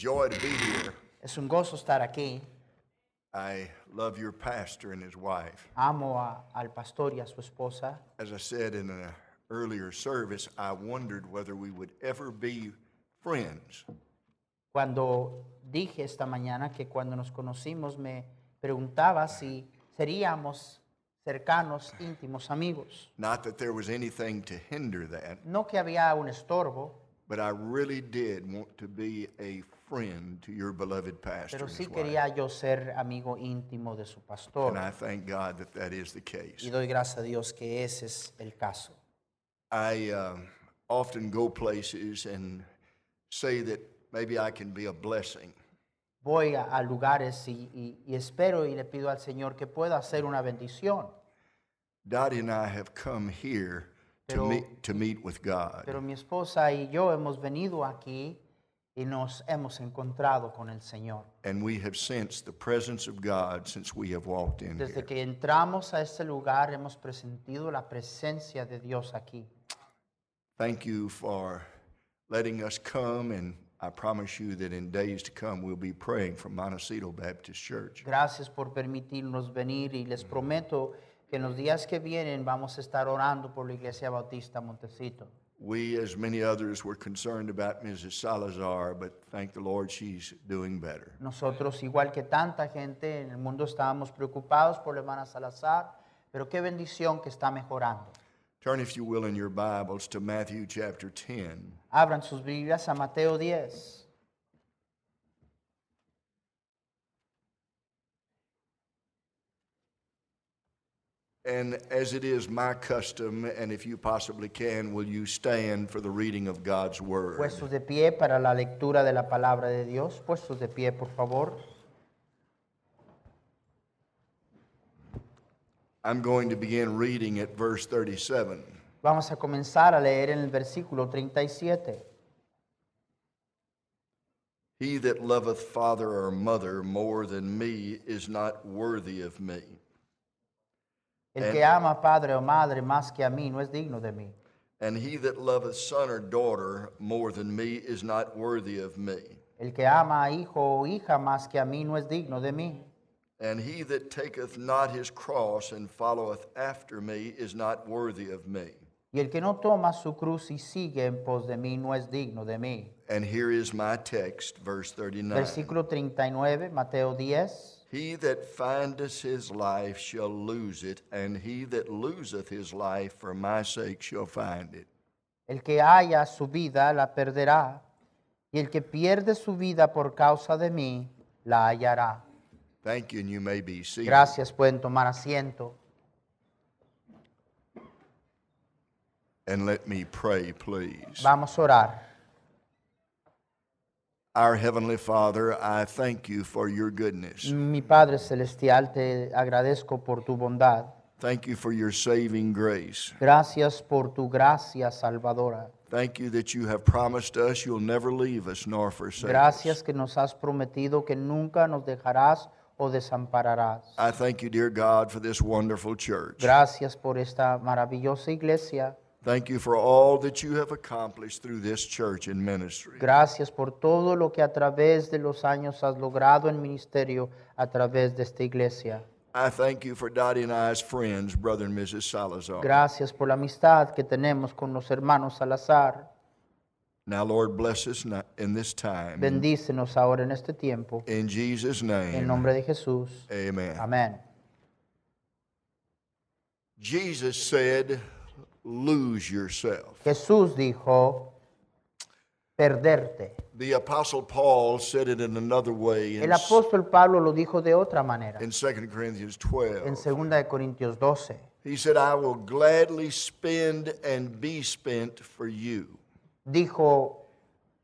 Joy to be here. Es un gozo estar aquí. I love your pastor and his wife. Amo a- al pastor y a su esposa. As I said in an earlier service, I wondered whether we would ever be friends. Cuando dije esta mañana que cuando nos conocimos me preguntaba si seríamos cercanos, íntimos, amigos. Not that there was anything to hinder that, No que había un estorbo, but I really did want to be a friend to your beloved pastor pero and sí his wife. quería yo ser amigo íntimo de su pastor. And I thank God that that is the case. Y doy gracias a Dios que ese es el caso. I um, often go places and say that maybe I can be a blessing. Voy a, a lugares y, y- y espero y le pido al Señor que pueda hacer una bendición. Dottie and I have come here to Pero- meet, to meet with God. Pero mi esposa y yo hemos venido aquí y nos hemos encontrado con el Señor. And we have sensed the presence of God since we have walked in Desde here. que entramos a este lugar hemos presentido la presencia de Dios aquí. Thank you for letting us come, and I promise you that in days to come we'll be praying for Montecito Baptist Church. Gracias por permitirnos venir y les prometo que en los días que vienen vamos a estar orando por la Iglesia Bautista Montecito. We, as many others, were concerned about Mrs. Salazar, but thank the Lord she's doing better. Nosotros, igual que tanta gente en el mundo, estábamos preocupados por la hermana Salazar, pero qué bendición que está mejorando. Turn, if you will, in your Bibles to Matthew chapter 10. Abran sus Biblias a Mateo 10. And as it is my custom, and if you possibly can, will you stand for the reading of God's Word? Puestos de pie para la lectura de la palabra de Dios. Puestos de pie, por favor. I'm going to begin reading at verse 37. Vamos a comenzar a leer en el versículo 37. He that loveth father or mother more than me is not worthy of me. El que ama a padre o madre más que a mí no es digno de mí. And he that loveth son or daughter more than me is not worthy of me. El que ama a hijo o hija más que a mí no es digno de mí. And he that taketh not his cross and followeth after me is not worthy of me. Y el que no toma su cruz y sigue en pos de mí no es digno de mí. And here is my text, verse 39. Versículo 39, Mateo 10. He that findeth his life shall lose it, and he that loseth his life for my sake shall find it. El que haya su vida la perderá, y el que pierde su vida por causa de mí la hallará. Thank you, and you may be seated. Gracias, pueden tomar asiento. And let me pray, please. Vamos a orar. Our Heavenly Father, I thank you for your goodness. Mi Padre Celestial, te agradezco por tu bondad. Thank you for your saving grace. Gracias por tu gracia salvadora. Thank you that you have promised us you'll never leave us nor forsake us. Gracias us. que nos has prometido que nunca nos dejarás o desampararás. I thank you, dear God, for this wonderful church. Gracias por esta maravillosa iglesia. Thank you for all that you have accomplished through this church and ministry. Gracias por todo lo que a través de los años has logrado en ministerio a través de esta iglesia. I thank you for Dottie and I's friends, Brother and Mrs. Salazar. Gracias por la amistad que tenemos con los hermanos Salazar. Now, Lord, bless us in this time. Bendícenos ahora en este tiempo. In Jesus' name. En nombre de Jesús. amen. Amén. Jesus said, lose yourself. Jesús dijo, perderte. The Apostle Paul said it in another way in, El apóstol Pablo lo dijo de otra manera in 2 Corinthians 12. en 12. 2 de Corintios 12. He said, I will gladly spend and be spent for you. Dijo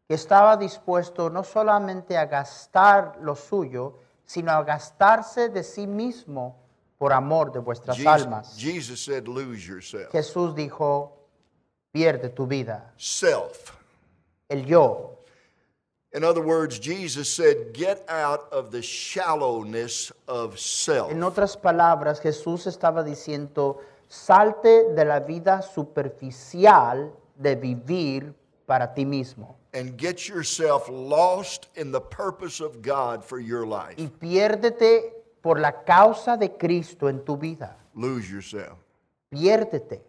que estaba dispuesto no solamente a gastar lo suyo, sino a gastarse de sí mismo por amor de vuestras Jesus, almas. Jesus said, lose yourself. Jesús dijo, pierde tu vida, Self. el yo. In other words, Jesus said, get out of the shallowness of self. En otras palabras, Jesús estaba diciendo, salte de la vida superficial de vivir para ti mismo and get yourself lost in the purpose of God for your life. y piérdete por la causa de Cristo en tu vida. Lose yourself. Piérdete.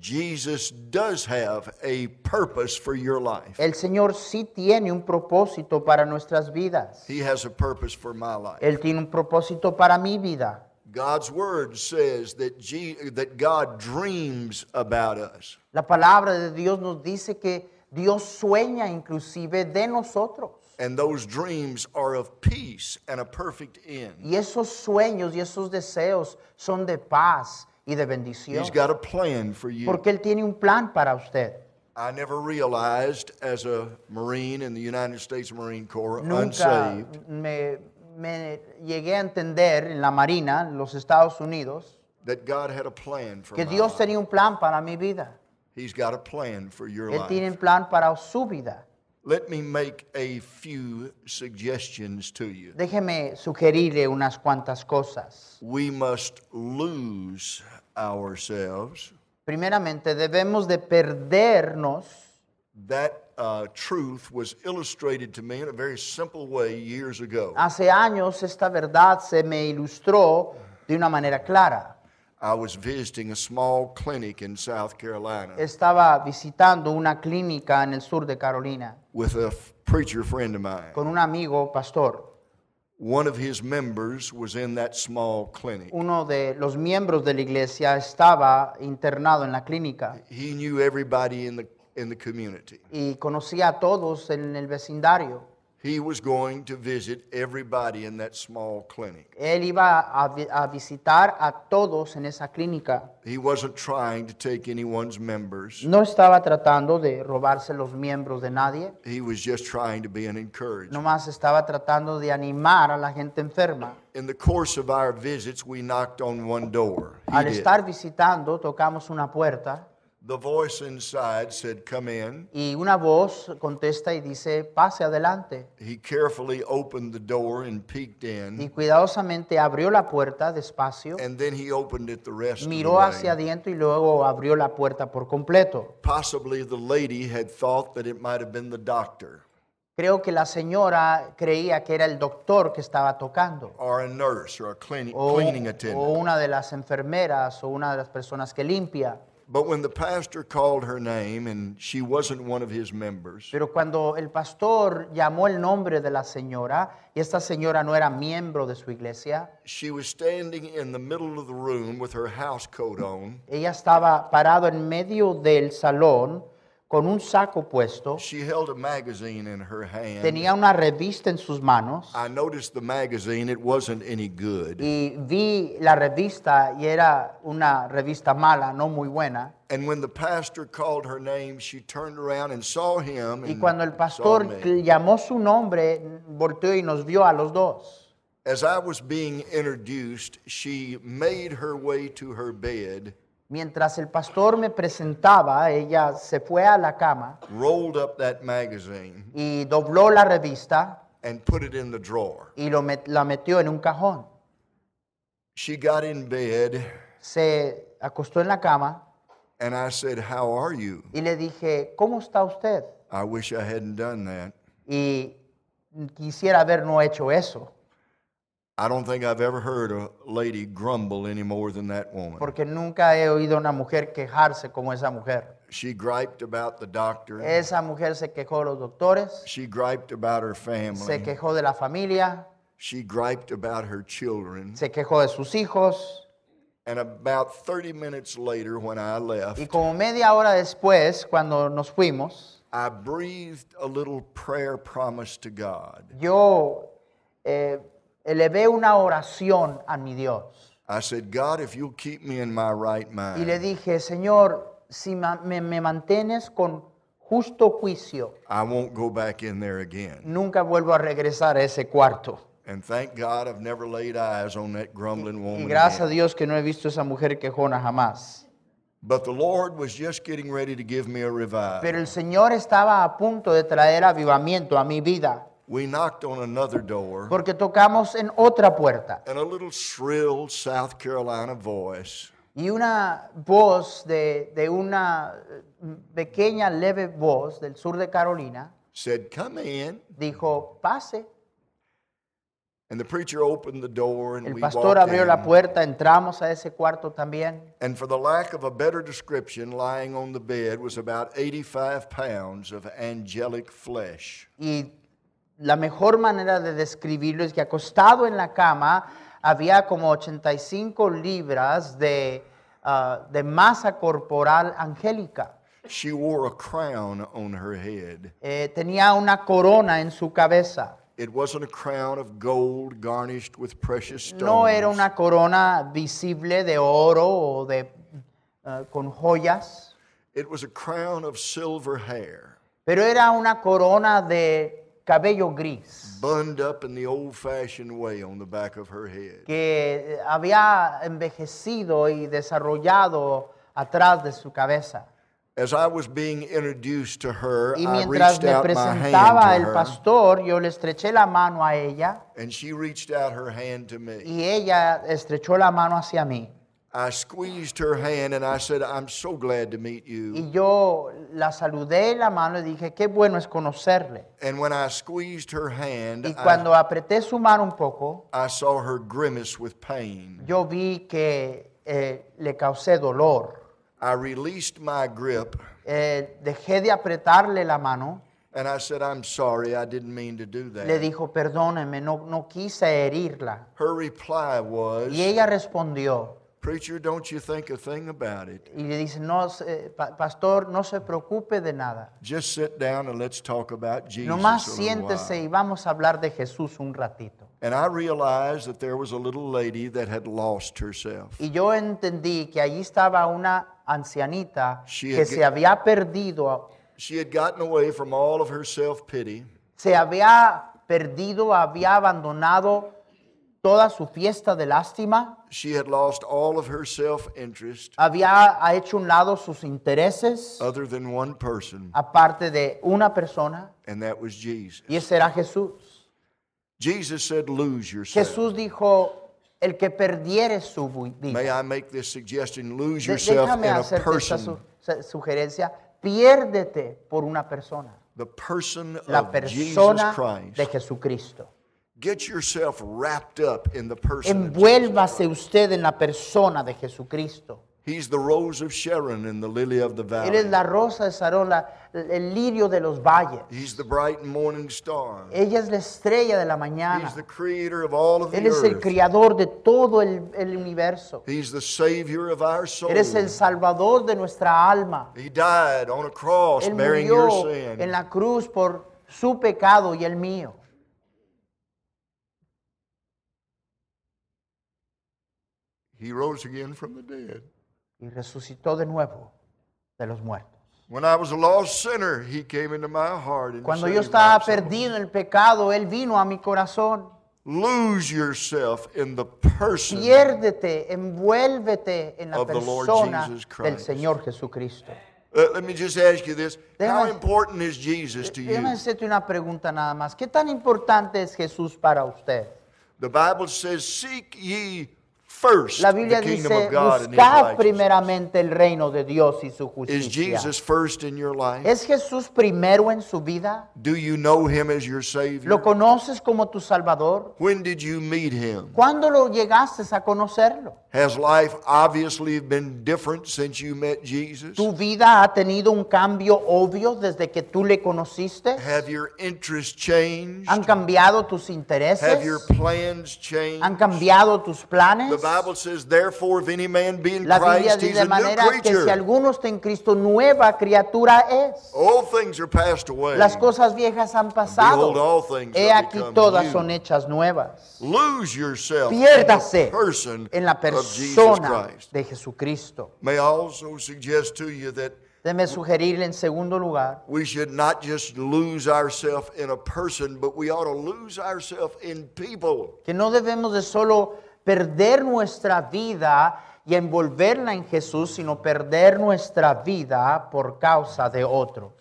Jesus does have a purpose for your life. El Señor sí tiene un propósito para nuestras vidas. He has a purpose for my life. Él tiene un propósito para mi vida. God's word says that, G, that God dreams about us. La palabra de Dios nos dice que Dios sueña inclusive de nosotros. And those dreams are of peace and a perfect end. Y esos sueños y esos deseos son de paz y de bendición. He's got a plan for you. Porque Él tiene un plan para usted. I never realized as a Marine in the United States Marine Corps, Nunca unsaved, me, me llegué a entender en la Marina, en los Estados Unidos, that God had a plan for que Dios life. tenía un plan para mi vida. He's got a plan for your Él tiene un plan para su vida. Let me make a few suggestions to you. Déjeme sugerirle unas cuantas cosas. We must lose ourselves. Primeramente, debemos de perdernos. That uh, truth was illustrated to me in a very simple way years ago. Hace años esta verdad se me ilustró de una manera clara. I was visiting a small clinic in South Carolina Estaba visitando una clínica en el sur de Carolina with a f- preacher friend of mine. con un amigo pastor. One of his members was in that small clinic. Uno de los miembros de la iglesia estaba internado en la clínica He knew everybody in the, in the community. y conocía a todos en el vecindario. He was going to visit everybody in that small clinic. Él iba a, vi- a visitar a todos en esa clínica. He wasn't trying to take anyone's members. No estaba tratando de robarse los miembros de nadie, He was just trying to be an encouragement. nomás estaba tratando de animar a la gente enferma. In the course of our visits, we knocked on one door. He Al did. visitando, tocamos una puerta The voice inside said, Come in. y una voz contesta y dice, pase adelante. He carefully opened the door and peeked Y in, cuidadosamente abrió la puerta despacio, and then he opened it the rest of the miró hacia way. adentro y luego abrió la puerta por completo. Possibly the lady had thought that it might have been the doctor Creo que la señora creía que era el doctor que estaba tocando. or a nurse or a cleaning, O, cleaning o attendant. una de las enfermeras o una de las personas que limpia. But when the pastor called her name and she wasn't one of his members, Pero cuando el pastor llamó el nombre de la señora y esta señora no era miembro de su iglesia, she was standing in the middle of the room with her house coat on. ella estaba parado en medio del salón con un saco puesto, She held a magazine in her hand. tenía una revista en sus manos I noticed the magazine, it wasn't any good. y vi la revista y era una revista mala, no muy buena. And when the pastor called her name, she turned around and saw him. Y and cuando el pastor llamó su nombre, volteó y nos vio a los dos. As I was being introduced, she made her way to her bed, Mientras el pastor me presentaba, ella se fue a la cama rolled up that magazine, y dobló la revista and put it in the drawer. y lo met- la metió en un cajón. She got in bed, Se acostó en la cama and I said, How are you? y le dije, ¿cómo está usted? I wish I hadn't done that. Y quisiera haber no hecho eso, I don't think I've ever heard a lady grumble any more than that woman. porque nunca he oído una mujer quejarse como esa mujer. She griped about the doctor. Esa mujer se quejó de los doctores, She griped about her se family. quejó de la familia, She griped about her children. se quejó de sus hijos. And about 30 minutes later, when I Y left, como media hora después, cuando nos fuimos, I breathed a little prayer promise to God. yo eh, elevé una oración a mi Dios. I said, God, if you'll keep me in my right Y le mind, dije, Señor, si ma- me, me mantienes con justo juicio, I won't go back in there again. nunca vuelvo a regresar a ese cuarto. And thank God I've never laid eyes on that grumbling Y woman. gracias a again. Dios que no he visto esa mujer quejona jamás. But the Lord was just getting ready to give me a revival. Pero el Señor estaba a punto de traer avivamiento a mi vida, We knocked on another door, porque tocamos en otra puerta. and a little shrill South Carolina voice Y una voz de, de una eh, pequeña, leve voz del sur de Carolina said, Come in. dijo, pase. And the preacher opened the door, and El pastor walked abrió la puerta, entramos a ese cuarto también. And for the lack of a better description, lying on the bed was about 85 pounds of angelic flesh. Y la mejor manera de describirlo es que acostado en la cama había como 85 libras de, ah, de masa corporal angélica. She wore a crown on her head. Eh, tenía una corona en su cabeza. It wasn't a crown of gold garnished with precious stones. No era una corona visible de oro o de, ah, con joyas, It was a crown of silver hair, pero era una corona de cabello gris. bunned up in the old fashioned way on the back of her head. que había envejecido y desarrollado atrás de su cabeza. As I was being introduced to her, Y I mientras reached me out my hand el to her, pastor, yo le estreché la mano a ella and she reached out her hand to me. y ella estrechó la mano hacia mí. I squeezed her hand and I said, I'm so glad to meet you. Y yo la saludé la mano y dije, qué bueno es conocerle. And when I squeezed her hand, Y I, cuando apreté su mano un poco, I saw her grimace with pain. yo vi que eh, le causé dolor. I released my grip Eh, dejé de apretarle la mano. and I said, I'm sorry, I didn't mean to do Le that. dijo, perdóneme, no, no quise herirla. Her reply was, Y ella respondió, Preacher, don't you think a thing about it. Y le dice, no, eh, pa- pastor, no se preocupe de nada. Just sit down and let's talk about Jesus. Nomás a little siéntese while." y vamos a hablar de Jesús un ratito. And I realized that there was a little lady that had lost herself. Y yo entendí que allí estaba una ancianita She que had se get- había perdido, She had gotten away from all of her self pity. se había perdido, había abandonado toda su fiesta de lástima, She had lost all of her self interest, había ha hecho un lado sus intereses, other than one person, aparte de una persona, and that was Jesus. y ese era Jesús. Jesus said, Lose yourself. Jesús dijo, el que perdiere su vida. May I make this suggestion? Lose yourself in Déjame a hacerte esta person, su- su- sugerencia. Piérdete por una persona. the person La of Jesus persona Christ. de Jesucristo. Get yourself wrapped up in the person. of Jesus. Envuélvase usted en la persona de Jesucristo. He's the rose of Sharon and the lily of the Él es valley. la rosa de Sarón, la- el lirio de los valles. He's the bright morning star. Ella es la estrella de la He's mañana. the creator of all of the Él es el earth. criador de todo el, el universo. He's the savior of our soul. Él es el salvador de nuestra alma. He died on a cross Él bearing your murió sin. en la cruz por su pecado y el mío. He rose again from the dead. Y resucitó de nuevo de los muertos. When I was a lost sinner, he came into my heart and Cuando saved yo my estaba soul. perdido en el pecado, Él vino a mi corazón. Lose yourself in the person Piérdete, envuélvete en la Of the Lord persona Jesus del Christ. Señor Jesucristo. Uh, let me just ask you this. How Déjame- important is Jesus to Déjame you? hacerte una pregunta nada más. ¿Qué tan importante es Jesús para usted? The Bible says, Seek ye first La the Biblia kingdom dice, of God and his buscad righteousness. primeramente el reino de Dios y su Is justicia. Jesus first in your life? ¿Es Jesús primero en su vida? Do you know him as your Savior? ¿Lo conoces como tu Salvador? When did you meet him? ¿Cuándo lo llegaste a conocerlo? Has life obviously been different since you met Jesus? ¿Tu vida ha tenido un cambio obvio desde que tú le conociste? Have your interests changed? ¿Han cambiado tus Have your intereses? plans changed? ¿Han cambiado tus planes? The Bible says, therefore, if any man be in La Biblia Christ, he's dice a de new manera que creature. si alguno está en Cristo, nueva criatura es. All things are passed away. Las cosas viejas han pasado. Behold, all things He are aquí become todas new. son hechas nuevas. Lose yourself in Piérdase person en la Jesus persona Christ. de Jesucristo. May I also suggest to you that Déjeme sugerirle en segundo lugar we should not just lose ourselves in a person, but we ought to lose ourselves in people. que no debemos de solo perder nuestra vida y envolverla en Jesús, sino perder nuestra vida por causa de otros.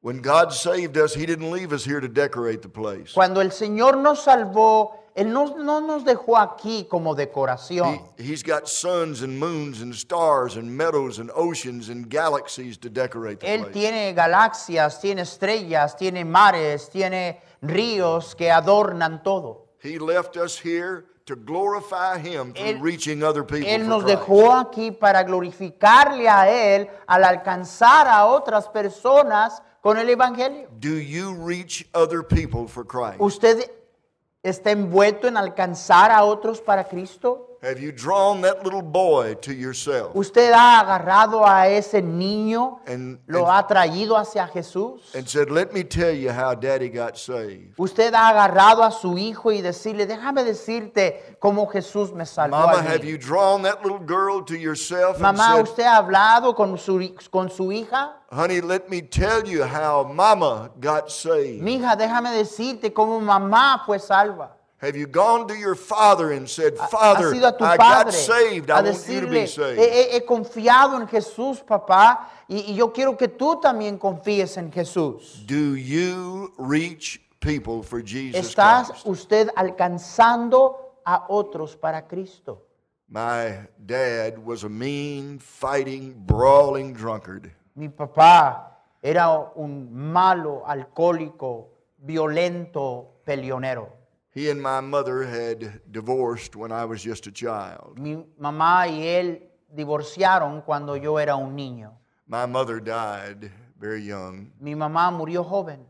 When God saved us, He didn't leave us here to decorate the place. Cuando el Señor nos salvó, Él no, no nos dejó aquí como decoración. He, he's got suns and moons and stars and meadows and oceans and galaxies to decorate the Él place. tiene galaxias, tiene estrellas, tiene mares, tiene ríos que adornan todo. He left us here to glorify Him through Él- reaching other people Él nos dejó aquí para glorificarle a Él al alcanzar a otras personas con el Evangelio. Do you reach other people for Christ? ¿Usted está envuelto en alcanzar a otros para Cristo? Have you drawn that little boy to yourself? ¿Usted ha agarrado a ese niño, And- lo and- ha traído hacia Jesús? and said, Let me tell you how daddy got saved. Usted ha agarrado a su hijo y decirle, déjame decirte cómo Jesús me salvó Mama, mí". have you drawn that little girl to yourself and Mamá, said, ¿usted ha hablado con su, hi- con su hija? Honey, let me tell you how mama got saved. Mija, déjame decirte cómo mamá fue salva. Have you gone to your father and said, Father, sido a tu I got saved. I want you to be saved. he- he confiado en Jesús, papá, y, y yo quiero que tú también confíes en Jesús. Do you reach people for Jesus ¿Estás Christ? usted alcanzando a otros para Cristo? My dad was a mean, fighting, brawling drunkard. Mi papá era un malo, alcohólico, violento, peleonero. He and my mother had divorced when I was just a child. Mi mamá y él divorciaron cuando yo era un niño. My mother died very young, Mi mamá murió joven.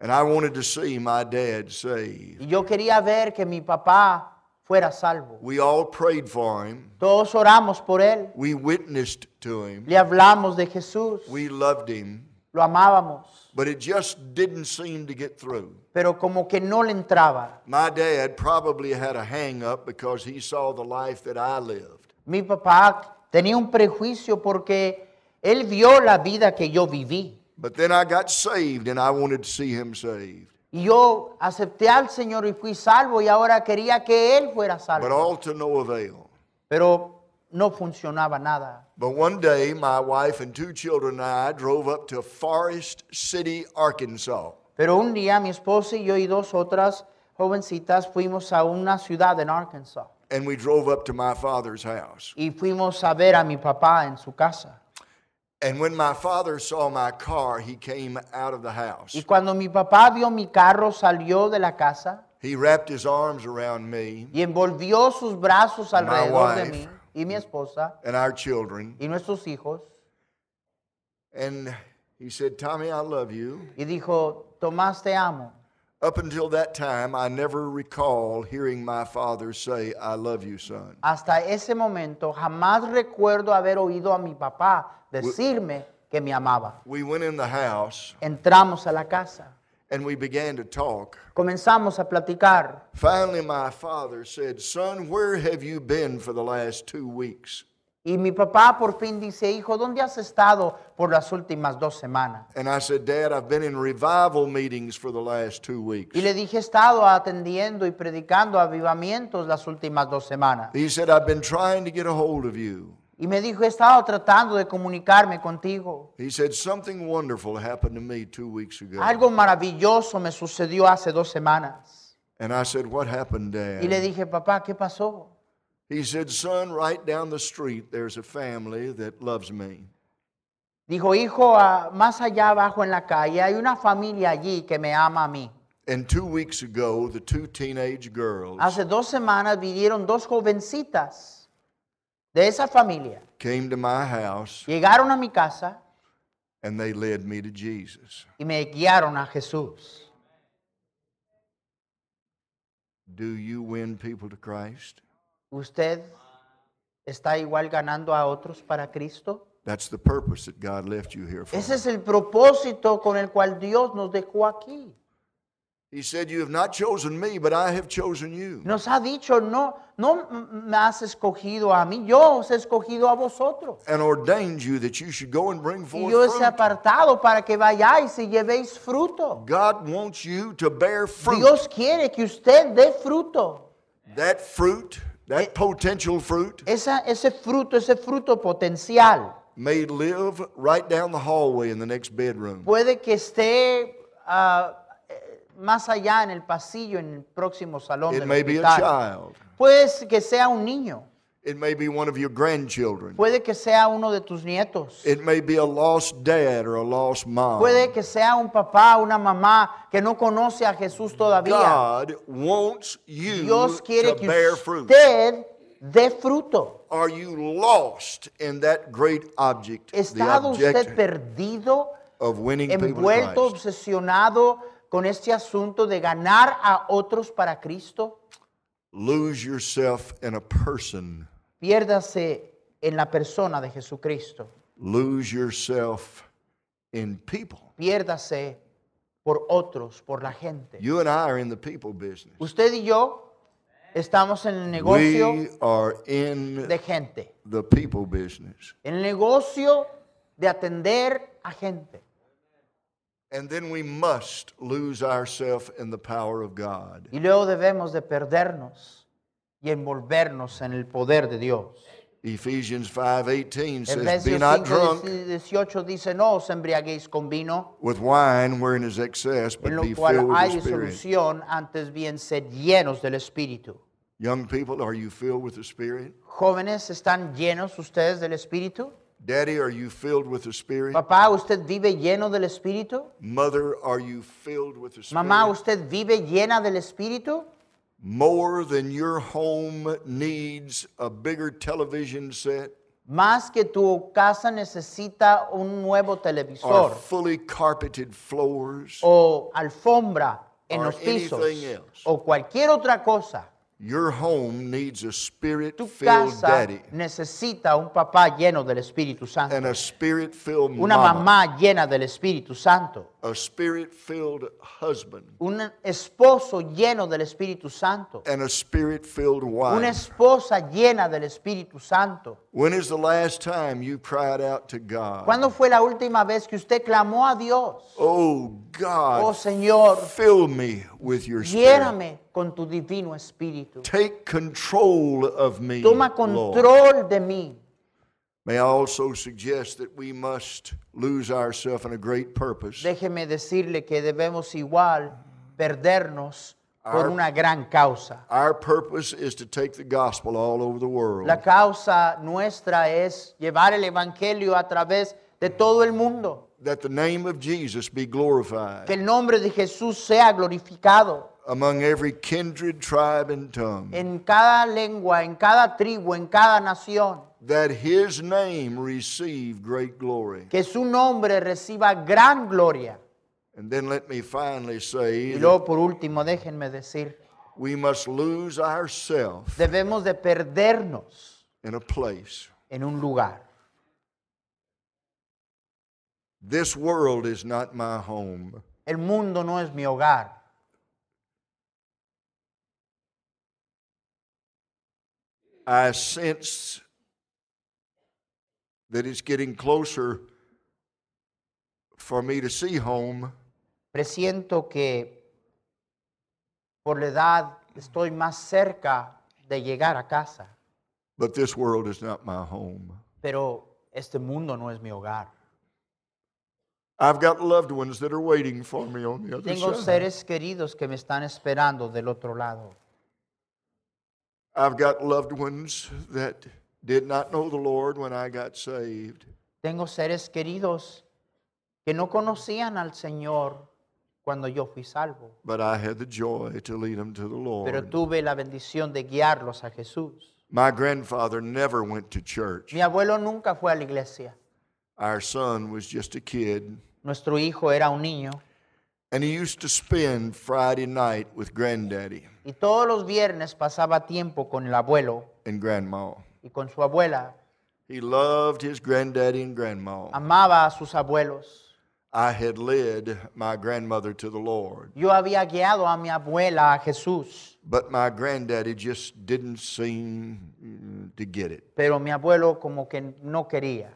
and I wanted to see my dad saved. Y yo quería ver que mi papá fuera salvo. We all prayed for him. Todos oramos por él. We witnessed to him. Le hablamos de Jesús. We loved him. Lo amábamos. But it just didn't seem to get through. Pero como que no le entraba. My dad probably had a hang up because he saw the life that I lived. Mi papá tenía un prejuicio porque él vio la vida que yo viví. But then I got saved and I wanted to see him saved. Y yo acepté al Señor y fui salvo y ahora quería que él fuera But salvo. all to no avail. Pero no funcionaba nada. But one day, my wife and two children and I drove up to Forest City, Arkansas. Pero un día mi esposa y yo y dos otras jovencitas fuimos a una ciudad en Arkansas And we drove up to my father's house. y fuimos a ver a mi papá en su casa. And when my father saw my car, he came out of the house. Y cuando mi papá vio mi carro, salió de la casa He wrapped his arms around me y envolvió sus brazos alrededor de wife. mí y mi esposa and our children. y nuestros hijos And he said, Tommy, I love you. y dijo, Tomás, te amo. Up until that time, I never recall hearing my father say, I love you, son. Hasta ese momento jamás recuerdo haber oído a mi papá decirme que me amaba. We went in the house Entramos a la casa, and we began to talk. comenzamos a platicar. Finally, my father said, Son, where have you been for the last two weeks? Y mi papá por fin dice, hijo, ¿dónde has estado por las últimas dos semanas? And I said, Dad, I've been in revival meetings for the last two weeks. Y le dije, he estado atendiendo y predicando avivamientos las últimas dos semanas. He said, I've been trying to get a hold of you. Y me dijo, he estado tratando de comunicarme contigo. He said, Something wonderful happened to me two weeks ago. Algo maravilloso me sucedió hace dos semanas. And I said, What happened, Y le Dad? dije, papá, ¿qué pasó? He said, Son, right down the street, there's a family that loves me. Dijo, hijo, ah, más allá abajo en la calle hay una familia allí que me ama a mí. And two weeks ago, the two teenage girls Hace dos semanas vinieron dos jovencitas de esa familia. came to my house Llegaron a mi casa and they led me to Jesus. y me guiaron a Jesús. Do you win people to Christ? ¿Usted ¿Está igual ganando a otros para Cristo? That's the purpose that God left you here for. Ese es el propósito con el cual Dios nos dejó aquí. He said, You have not chosen me, but I have chosen you. Nos ha dicho, no, no me has escogido a mí, yo os he escogido a vosotros. And ordained you that you should go and bring Y forth yo os he apartado para que vayáis y llevéis fruto. God wants you to bear fruit. Dios quiere que usted dé fruto. That fruit, that potential fruit, Esa, ese fruto, ese fruto potencial, may live right down the hallway in the next bedroom. puede que esté ah, eh, más allá en el pasillo, en el próximo salón It del may be a hospital. child. Puede que sea un niño, It may be one of your grandchildren. puede que sea uno de tus nietos, It may be a lost dad or a lost mom. puede que sea un papá, una mamá que no conoce a Jesús todavía. God wants you Dios quiere to que bear fruit. usted dé fruto. Are you lost in that great object, ¿Estado usted perdido, of winning envuelto, obsesionado con este asunto de ganar a otros para Cristo? Lose yourself in a person. Piérdase en la persona de Jesucristo. Lose yourself in people. Piérdase por otros, por la gente. You and I are in the people business. Usted y yo estamos en el negocio We are in de gente. the people business. En el negocio de atender a gente. And then we must lose ourselves in the power of God. Y luego debemos de perdernos y envolvernos en el poder de Dios. Ephesians 5:18 says, "Be not 5, drunk 18 dice, no os embriaguéis con vino, with wine wherein is excess, but en lo be cual filled hay with the Spirit." disolución, antes bien sed llenos del Espíritu. Young people, are you filled with the Spirit? Jóvenes, ¿están llenos ustedes del Espíritu? Daddy, are you filled with the Spirit? Papá, ¿usted vive lleno del Espíritu? Mother, are you filled with the Spirit? Mamá, ¿usted vive llena del Espíritu? More than your home needs a bigger television set? Más que tu casa necesita un nuevo or televisor fully carpeted floors. o alfombra en Or los pisos. anything else. o cualquier otra cosa. Your home needs a Tu spirit-filled casa daddy. necesita un papá lleno del Espíritu Santo, and a spirit-filled una mama, mamá llena del Espíritu Santo, a spirit-filled husband, un esposo lleno del Espíritu Santo, and a spirit-filled wife. una esposa llena del Espíritu Santo. When is the last time you cried out to God? ¿Cuándo fue la última vez que usted clamó a Dios? Oh God, Oh Señor, fill me with your spirit. lléname con tu divino Espíritu. Take control of me. Toma Lord. control de mí. May I also suggest that we must lose ourselves in a great purpose. Déjeme decirle que debemos igual perdernos por Our- una gran causa. Our purpose is to take the gospel all over the world. La causa nuestra es llevar el Evangelio a través de todo el mundo. That the name of Jesus be glorified Que el nombre de Jesús sea glorificado among every kindred, tribe, and tongue. en cada lengua, en cada tribu, en cada nación. That his name receive great glory. Que su nombre reciba gran gloria. And then let me finally say Y luego por último, déjenme decir, we must lose ourselves debemos de perdernos in a place. en un lugar. This world is not my home. El mundo no es mi hogar. I sense that it's getting closer for me to see home, Presiento que por la edad estoy más cerca de llegar a casa, but this world is not my home. pero este mundo no es mi hogar. I've got loved ones that are waiting for me on the other Tengo side. seres queridos que me están esperando del otro lado. I've got loved ones that did not know the Lord when I got saved. Tengo seres queridos que no conocían al Señor cuando yo fui salvo, But I had the joy to lead them to the Lord. pero tuve la bendición de guiarlos a Jesús. My grandfather never went to church. Mi abuelo nunca fue a la iglesia. Our son was just a kid. Nuestro hijo era un niño And he used to spend Friday night with granddaddy y todos los viernes pasaba tiempo con el abuelo and grandma. y con su abuela. He loved his granddaddy and grandma. Amaba a sus abuelos. I had led my grandmother to the Lord, Yo había guiado a mi abuela a Jesús, but my granddaddy just didn't seem mm, to get it. pero mi abuelo como que no quería.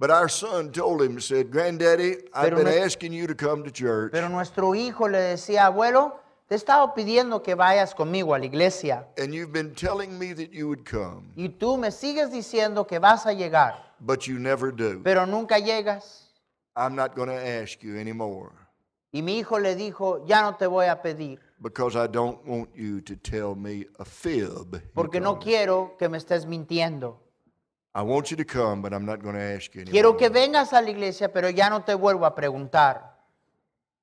But our son told him, said, Granddaddy, I've been asking you to come to church, Pero nuestro hijo le decía, abuelo, te he estado pidiendo que vayas conmigo a la iglesia and you've been telling me that you would come, y tú me sigues diciendo que vas a llegar, but you never do. pero nunca llegas. I'm not going to ask you anymore Y mi hijo le dijo, ya no te voy a pedir, because I don't want you to tell me a fib. porque no quiero que me estés mintiendo. I want you to come, but I'm not going to ask you anymore. Quiero que vengas a la iglesia, pero ya no te vuelvo a preguntar.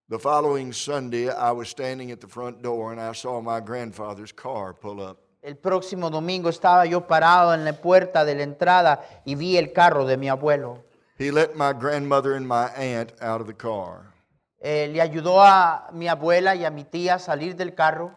The following Sunday, I was standing at the front door and I saw my grandfather's car pull up. El próximo domingo estaba yo parado en la puerta de la entrada y vi el carro de mi abuelo. He let my grandmother and my aunt out of the car. Eh, le ayudó a mi abuela y a mi tía a salir del carro.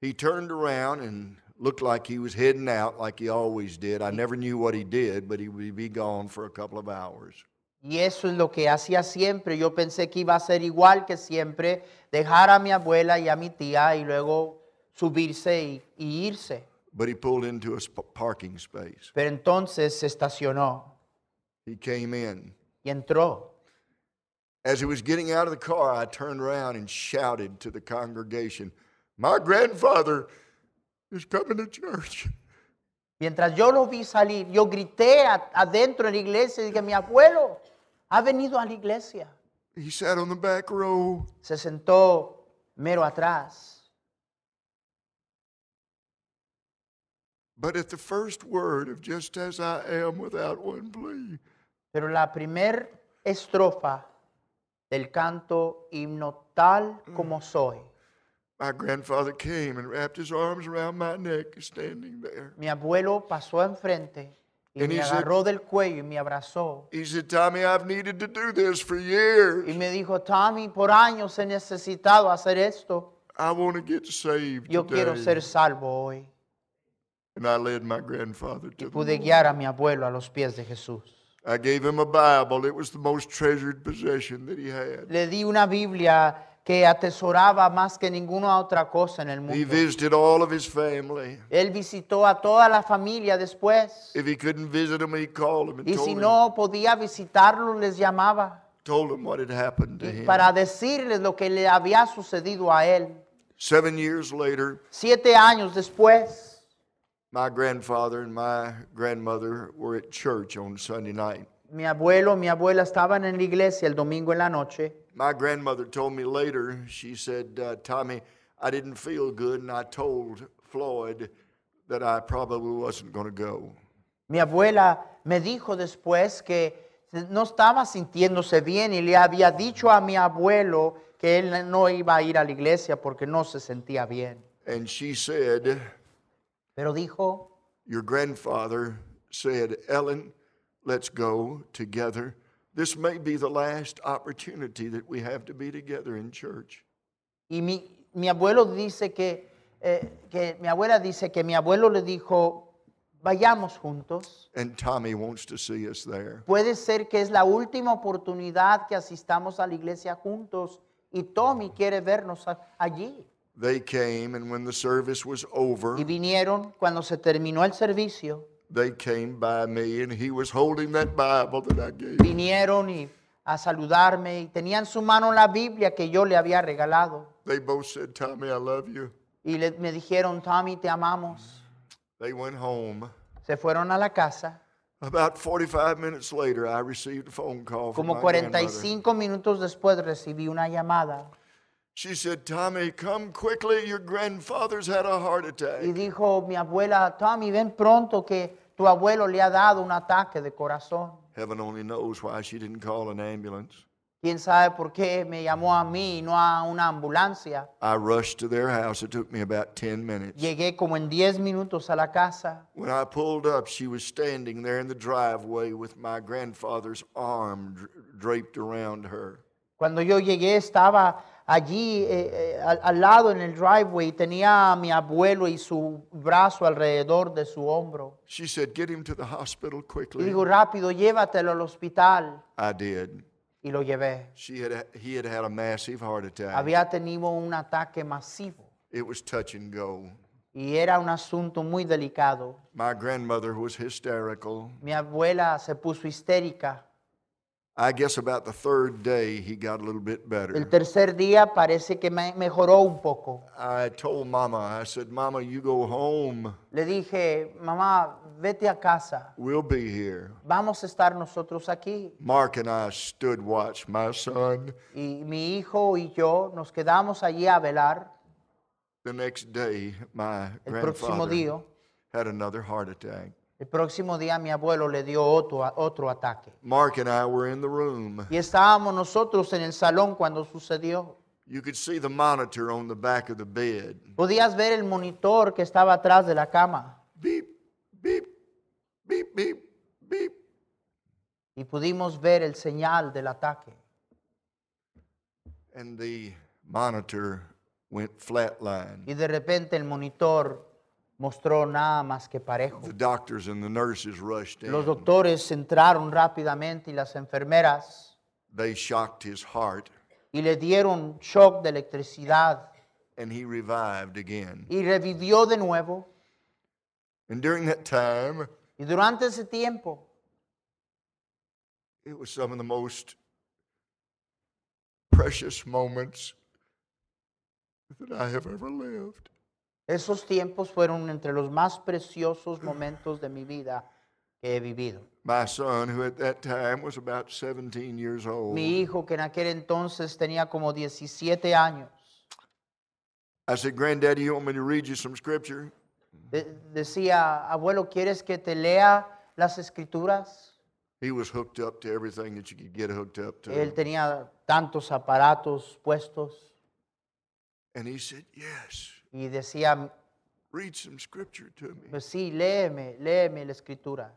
He turned around and looked like he was heading out like he always did. I never knew what he did, but he would be gone for a couple of hours. Y eso es lo que hacía siempre. Yo pensé que iba a ser igual que siempre, dejar a mi abuela y a mi tía y luego subirse y, y irse. But he pulled into a sp- parking space. Pero entonces se estacionó He came in. y entró. As he was getting out of the car, I turned around and shouted to the congregation, My grandfather is coming to church. Mientras yo lo vi salir, yo grité adentro de la iglesia y dije, mi abuelo ha venido a la iglesia. He sat on the back row. Se sentó mero atrás. But at the first word of just as I am without one plea, Pero la primer estrofa del canto himno tal como soy, my grandfather came and wrapped his arms around my neck, standing there. mi abuelo pasó enfrente y And me he said- agarró del cuello y me abrazó. He said, Tommy, I've needed to do this for Y years. me dijo, Tommy, por años he necesitado hacer esto. I want to get saved Yo quiero today. ser salvo hoy. And I led my grandfather Y to the pude Lord. guiar a mi abuelo a los pies de Jesús. I gave him a Bible. It was the most treasured possession that he had. Le di una Biblia que atesoraba más que ninguna otra cosa en el He mundo. visited all of his family. Él visitó a toda la familia después. If he couldn't visit them, he called them and Y told, si him, no podía visitarlos, les llamaba. told them what had happened to him. para decirles lo que le había sucedido a él. Seven years later, Siete años después, my grandfather and my grandmother were at church on Sunday night. Mi abuelo, mi abuela estaban en la iglesia el domingo en la noche. My grandmother told me later, she said, uh, Tommy, I didn't feel good, and I told Floyd that I probably wasn't going to go. Mi abuela me dijo después que no estaba sintiéndose bien y le había dicho a mi abuelo que él no iba a ir a la iglesia porque no se sentía bien. And she said, Pero dijo, Your grandfather said, Ellen, let's go together. This may be the last opportunity that we have to be together in church. y mi, mi abuelo dice que, eh, que mi abuela dice que mi abuelo le dijo, vayamos juntos. And Tommy wants to see us there. Puede ser que es la última oportunidad que asistamos a la iglesia juntos y Tommy quiere vernos allí. They came, and when the service was over, Y vinieron cuando se terminó el servicio, they came by me, and he was holding that Bible that I gave vinieron y a saludarme y tenían en su mano la Biblia que yo le había regalado. They both said, Tommy, I love you. Y le- me dijeron, Tommy, te amamos. They went home. Se fueron a la casa. About 45 minutes later, I received a phone call from Como my grandmother. 45 minutos después recibí una llamada She said, Tommy, come quickly. Your grandfather's had a heart attack. y dijo mi abuela, Tommy, ven pronto que tu abuelo le ha dado un ataque de corazón. Heaven only knows why she didn't call an ambulance. ¿Quién sabe por qué me llamó a mí y no a una ambulancia? I rushed to their house. It took me about 10 minutes. Llegué como en 10 minutos a la casa. When I pulled up, she was standing there in the driveway with my grandfather's arm dr- draped around her. Cuando yo llegué estaba allí eh, eh, al, al lado en el driveway. Tenía a mi abuelo y su brazo alrededor de su hombro. She said, Get him to the hospital Y quickly. digo, rápido, llévatelo al hospital. I did. Y lo llevé. She had, he had had a massive heart attack. Había tenido un ataque masivo. It was touch and go. Y era un asunto muy delicado. My grandmother was hysterical. Mi abuela se puso histérica. I guess about the third day, he got a little bit El better. tercer día parece que me mejoró un poco. I told Mama, I said, Mama, you go home. Le dije, mamá, vete a casa. We'll be here. Vamos a estar nosotros aquí. Mark and I stood watch my son. Y mi hijo y yo nos quedamos allí a velar. The next day, my El próximo grandfather día, had another heart attack. El próximo día mi abuelo le dio otro, otro ataque. Mark and I were in the room. Y estábamos nosotros en el salón cuando sucedió. You could see the monitor on the back of the bed. Podías ver el monitor que estaba atrás de la cama. Beep, beep, beep, beep, beep. Y pudimos ver el señal del ataque. And the monitor went flatline. Y de repente el monitor mostró nada más que parejo. The doctors and the nurses rushed in. Los doctores entraron rápidamente y las enfermeras They shocked his heart, y le dieron shock de electricidad and he revived again. y revivió de nuevo. And during that time, Y durante ese tiempo it was some of the most precious moments that I have ever lived. Esos tiempos fueron entre los más preciosos momentos de mi vida que he vivido. My son, who at that time was about 17 years old, Mi hijo, que en aquel entonces tenía como 17 años, I said, Granddaddy, you want me to read you some scripture? de- decía, abuelo, ¿quieres que te lea las escrituras? He was hooked up to everything that you could get hooked up to. Él tenía tantos aparatos puestos And he said, Yes, y decía, read some scripture to me. pues sí, léeme, léeme la escritura.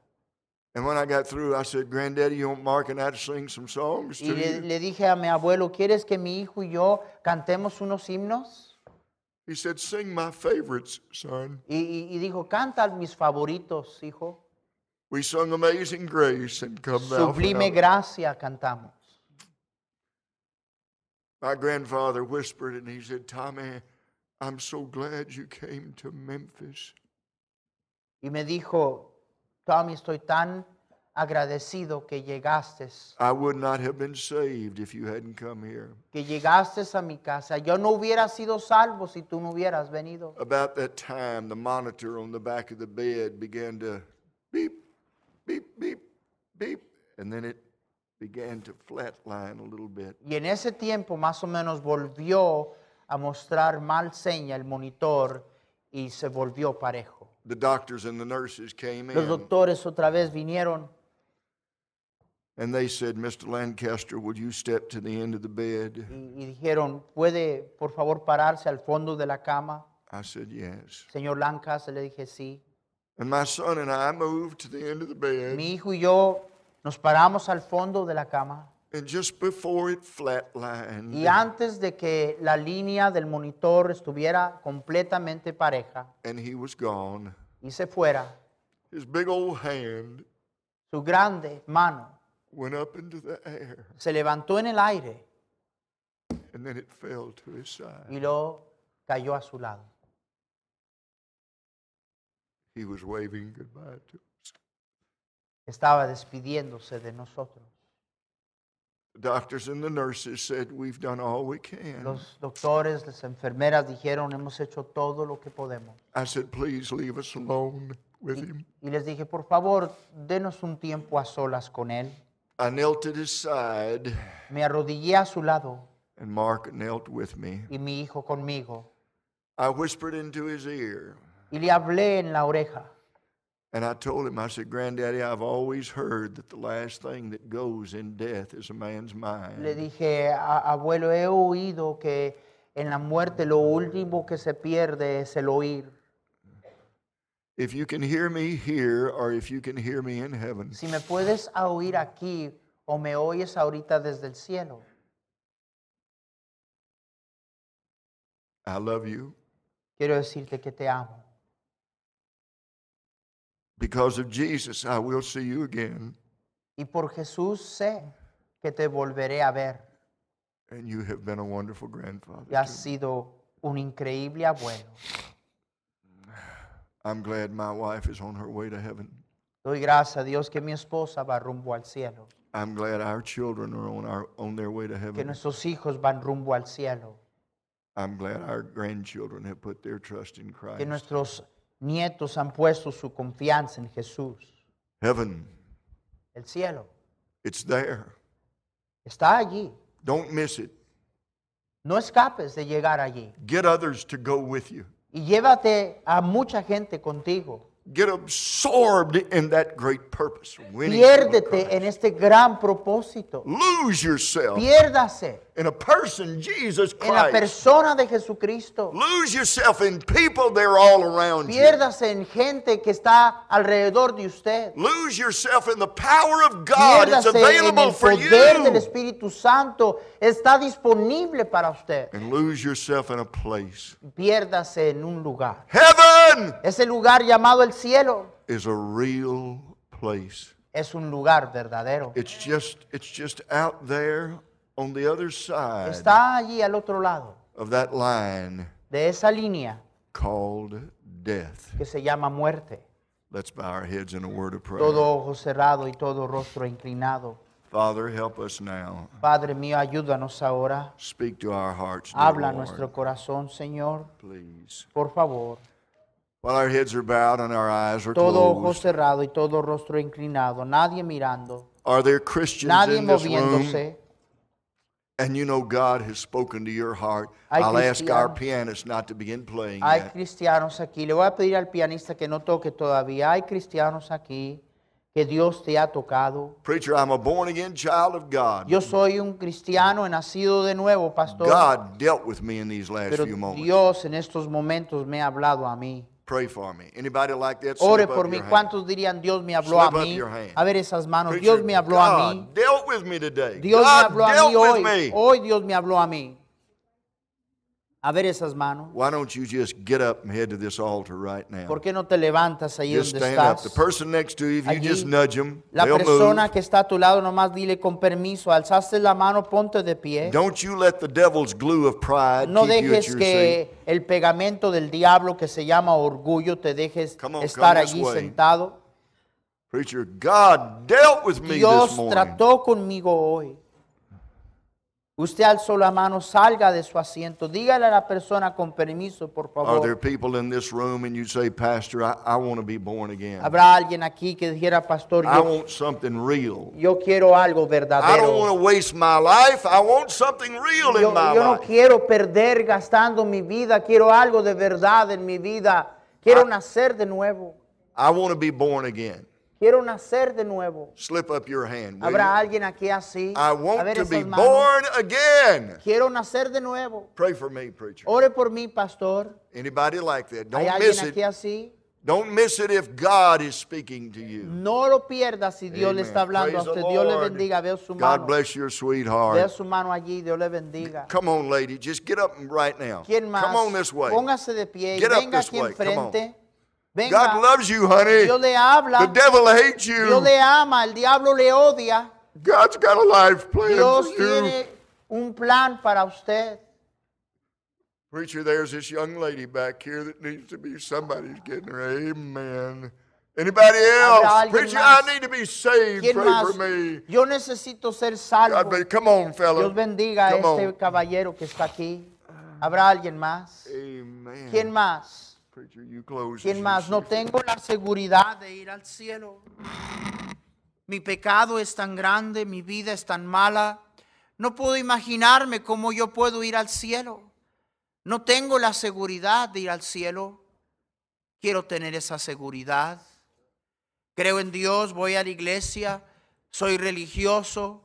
And when I got through, I said, Granddaddy, you want Mark and I to sing some songs Y to le, you? le dije a mi abuelo, ¿quieres que mi hijo y yo cantemos unos himnos? He said, Sing my favorites, son. Y, y- y dijo, canta mis favoritos, hijo. We sung Amazing Grace and Come Thou Sublime Fount. gracia cantamos. My grandfather whispered and he said, Tommy, I'm so glad you came to Memphis. Y me dijo, Tommy, estoy tan agradecido que llegaste, I would not have been saved if you hadn't come here. que llegaste a mi casa. Yo no hubiera sido salvo si tú no hubieras venido. About that time, the monitor on the back of the bed began to beep, beep, beep, beep, and then it began to flatline a little bit. Y en ese tiempo más o menos volvió a mostrar mal seña el monitor y se volvió parejo. The doctors and the nurses came Los in doctores otra vez vinieron and they said, Mr. Lancaster, would you step to the end of the bed? y, y dijeron, ¿puede por favor pararse al fondo de la cama? I said, Yes. Señor Lancaster, le dije sí. And my son and I moved to the end of the bed, Mi hijo y yo nos paramos al fondo de la cama and just before it flatlined, y antes de que la línea del monitor estuviera completamente pareja and he was gone, y se fuera, his big old hand su grande mano went up into the air, se levantó en el aire and then it fell to his side. y lo cayó a su lado. He was waving goodbye to us. Estaba despidiéndose de nosotros. The doctors and the nurses said, We've done all we can. Los doctores, las enfermeras dijeron, hemos hecho todo lo que podemos. I said, Please leave us alone with him. Y les dije, por favor, denos un tiempo a solas con él. I knelt at his side, Me arrodillé a su lado and Mark knelt with me. y mi hijo conmigo. I whispered into his ear, Y le hablé en la oreja. And I told him, I said, Granddaddy, I've always heard that the last thing that goes in death is a man's mind. Le dije, abuelo, he oído que en la muerte lo último que se pierde es el oír. If you can hear me here, or if you can hear me in heaven, Si me puedes oír aquí o me oyes ahorita desde el cielo, I love you. quiero decirte que te amo. Because of Jesus, I will see you again. Y por Jesús sé que te volveré a ver. And you have been a wonderful grandfather. Y has to me. sido un increíble abuelo. I'm glad my wife is on her way to heaven. Doy gracias a Dios que mi esposa va rumbo al cielo, I'm glad our children are on, our, on their way to heaven. que nuestros hijos van rumbo al cielo, I'm glad our grandchildren have put their trust in Christ. que nuestros nietos han puesto su confianza en Jesús. Heaven, El cielo it's there. está allí. Don't miss it. No escapes de llegar allí. Get others to go with you. Y llévate a mucha gente contigo. Get absorbed in that great purpose. winning Piérdete en este gran propósito. Lose yourself Piérdase in a person, Jesus en la Christ. persona de Jesucristo. Lose yourself in people they're all around you. Piérdase en gente que está alrededor de usted. Lose yourself in the power of God. It's Piérdase en available el for poder del you. Espíritu Santo. Está disponible para usted. And lose yourself in a place. Piérdase en un lugar. Heaven Ese lugar llamado el cielo is a real place. es un lugar verdadero. It's just it's just out there on the other side Está allí al otro lado of that line de esa línea called death. que se llama muerte. Let's bow our heads in a word of prayer. Todo ojo cerrado y todo rostro inclinado. Father, help us now. Padre mío, ayúdanos ahora. Speak to our hearts, dear Habla a Lord, nuestro corazón, Señor. please. Por favor. While our heads are bowed and our eyes are Todo ojo closed, cerrado y todo rostro inclinado. Nadie mirando. are there Christians Nadie in this room? moviéndose. And you know God has spoken to your heart. Hay I'll ask our pianist not to begin playing Hay yet. cristianos aquí. Le voy a pedir al pianista que no toque todavía. Hay cristianos aquí que Dios te ha tocado. Preacher, I'm a born again child of God. Yo soy un cristiano he nacido de nuevo, pastor. God dealt with me in these last Pero few moments. Dios en estos momentos me ha hablado a mí. Pray for me. Anybody like that? Ore Slip por mí. ¿Cuántos dirían Dios me habló a Slip mí? A ver esas manos. Preacher, Dios me habló a God mí. dealt with me today. Dios me habló a mí hoy. Hoy Dios me habló a mí. A ver esas manos. Why don't you just get up and head to this altar right now? ¿Por qué no te levantas ahí Just donde stand up. estás? The person next to you, if you Allí, just nudge them, La they'll persona move. que está a tu lado, nomás dile con permiso, alzaste la mano, ponte de pie. Don't you let the devil's glue of pride No keep you at dejes your seat. que el pegamento del diablo que se llama orgullo te dejes Come on, estar come this allí way. sentado. Preacher, God dealt with me Dios this morning. trató conmigo hoy. Usted alzó la mano, salga de su asiento. Dígale a la persona con permiso, por Are there favor. people in this room and you say, Pastor, I, I want to be born again. Habrá alguien aquí que dijera, pastor, I yo, want something real. yo quiero algo I don't want verdadero. to waste my life. I want something real Yo, in my yo no life. quiero perder gastando mi vida, quiero algo de verdad en mi vida. Quiero nacer de nuevo. I want to be born again. Quiero nacer de nuevo. Slip up your hand. Habrá you? alguien aquí así. I A want ver to be manos. born again. Quiero nacer de nuevo. Pray for me, preacher. Ore por mí, pastor. Anybody like that? ¿Hay Don't alguien miss aquí it. así? Don't miss it if God is speaking to you. No lo pierda si Dios le Amen. está hablando a Praise the usted. Dios le bendiga. Veo su God mano. bless your Veo sweetheart. su mano allí. Dios le bendiga. Come on, lady. Just get up right now. ¿Quién más? Come on this way. Póngase de pie Get up venga this aquí way. Come on. Venga. God loves you, honey. Dios le habla. The devil hates Dios you. le ama. El diablo le odia. God's got a life plan Dios for you. tiene un plan para usted. Preacher, there's this young lady back here that needs to be somebody's getting her. Amen. Anybody else? Preacher, más. I need to be saved. ¿Quién Pray más? for me. Yo necesito ser God, salvo. bless- come on, fella. Dios bendiga a Come este on. caballero que está aquí. ¿Habrá alguien más? Amen. ¿Quién más? Preacher, you close. ¿Quién as más? No tengo la seguridad de ir al cielo. Mi pecado es tan grande, mi vida es tan mala. No puedo imaginarme cómo yo puedo ir al cielo. No tengo la seguridad de ir al cielo. Quiero tener esa seguridad. Creo en Dios, voy a la iglesia, soy religioso,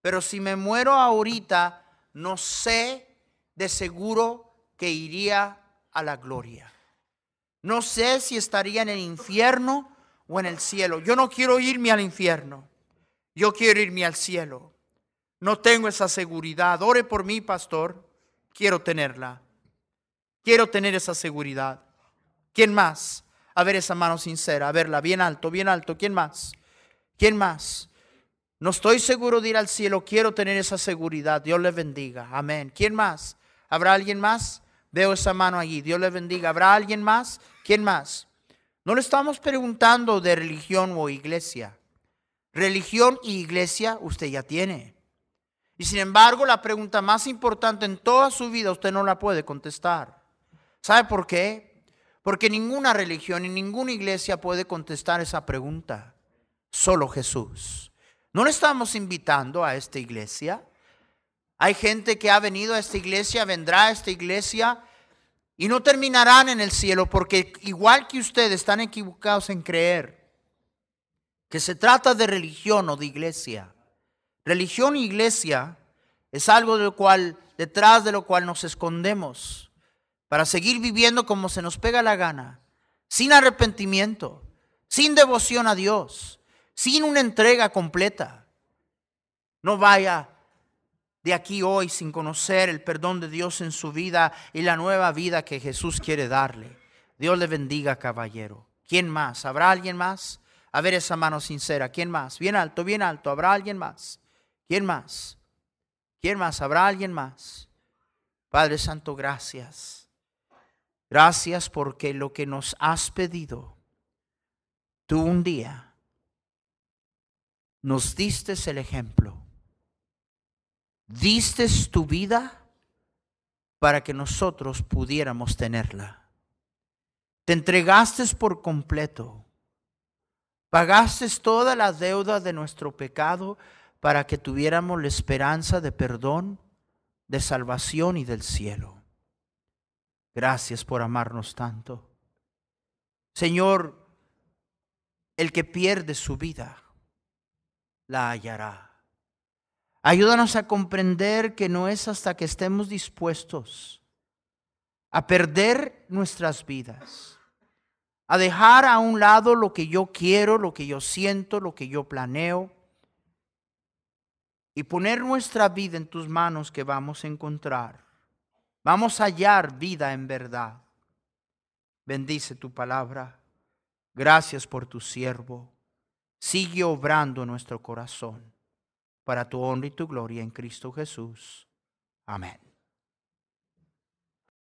pero si me muero ahorita, no sé de seguro que iría a la gloria. No sé si estaría en el infierno o en el cielo. Yo no quiero irme al infierno. Yo quiero irme al cielo. No tengo esa seguridad. Ore por mí, pastor. Quiero tenerla. Quiero tener esa seguridad. ¿Quién más? A ver esa mano sincera, a verla bien alto, bien alto. ¿Quién más? ¿Quién más? No estoy seguro de ir al cielo, quiero tener esa seguridad. Dios le bendiga. Amén. ¿Quién más? ¿Habrá alguien más? Veo esa mano allí. Dios le bendiga. ¿Habrá alguien más? ¿Quién más? No le estamos preguntando de religión o iglesia. Religión y iglesia usted ya tiene. Y sin embargo, la pregunta más importante en toda su vida usted no la puede contestar. ¿Sabe por qué? Porque ninguna religión y ninguna iglesia puede contestar esa pregunta. Solo Jesús. No le estamos invitando a esta iglesia. Hay gente que ha venido a esta iglesia, vendrá a esta iglesia y no terminarán en el cielo porque igual que ustedes están equivocados en creer que se trata de religión o de iglesia. Religión y iglesia es algo de cual, detrás de lo cual nos escondemos para seguir viviendo como se nos pega la gana, sin arrepentimiento, sin devoción a Dios, sin una entrega completa. No vaya de aquí hoy sin conocer el perdón de Dios en su vida y la nueva vida que Jesús quiere darle. Dios le bendiga, caballero. ¿Quién más? ¿Habrá alguien más? A ver esa mano sincera. ¿Quién más? Bien alto, bien alto. ¿Habrá alguien más? ¿Quién más? ¿Quién más? ¿Habrá alguien más? Padre Santo, gracias. Gracias porque lo que nos has pedido, tú un día nos diste el ejemplo diste tu vida para que nosotros pudiéramos tenerla. Te entregaste por completo. Pagaste toda la deuda de nuestro pecado para que tuviéramos la esperanza de perdón, de salvación y del cielo. Gracias por amarnos tanto. Señor, el que pierde su vida, la hallará. Ayúdanos a comprender que no es hasta que estemos dispuestos a perder nuestras vidas, a dejar a un lado lo que yo quiero, lo que yo siento, lo que yo planeo, y poner nuestra vida en tus manos que vamos a encontrar. Vamos a hallar vida en verdad. Bendice tu palabra. Gracias por tu siervo. Sigue obrando nuestro corazón para tu honra y tu gloria en Cristo Jesús. Amén.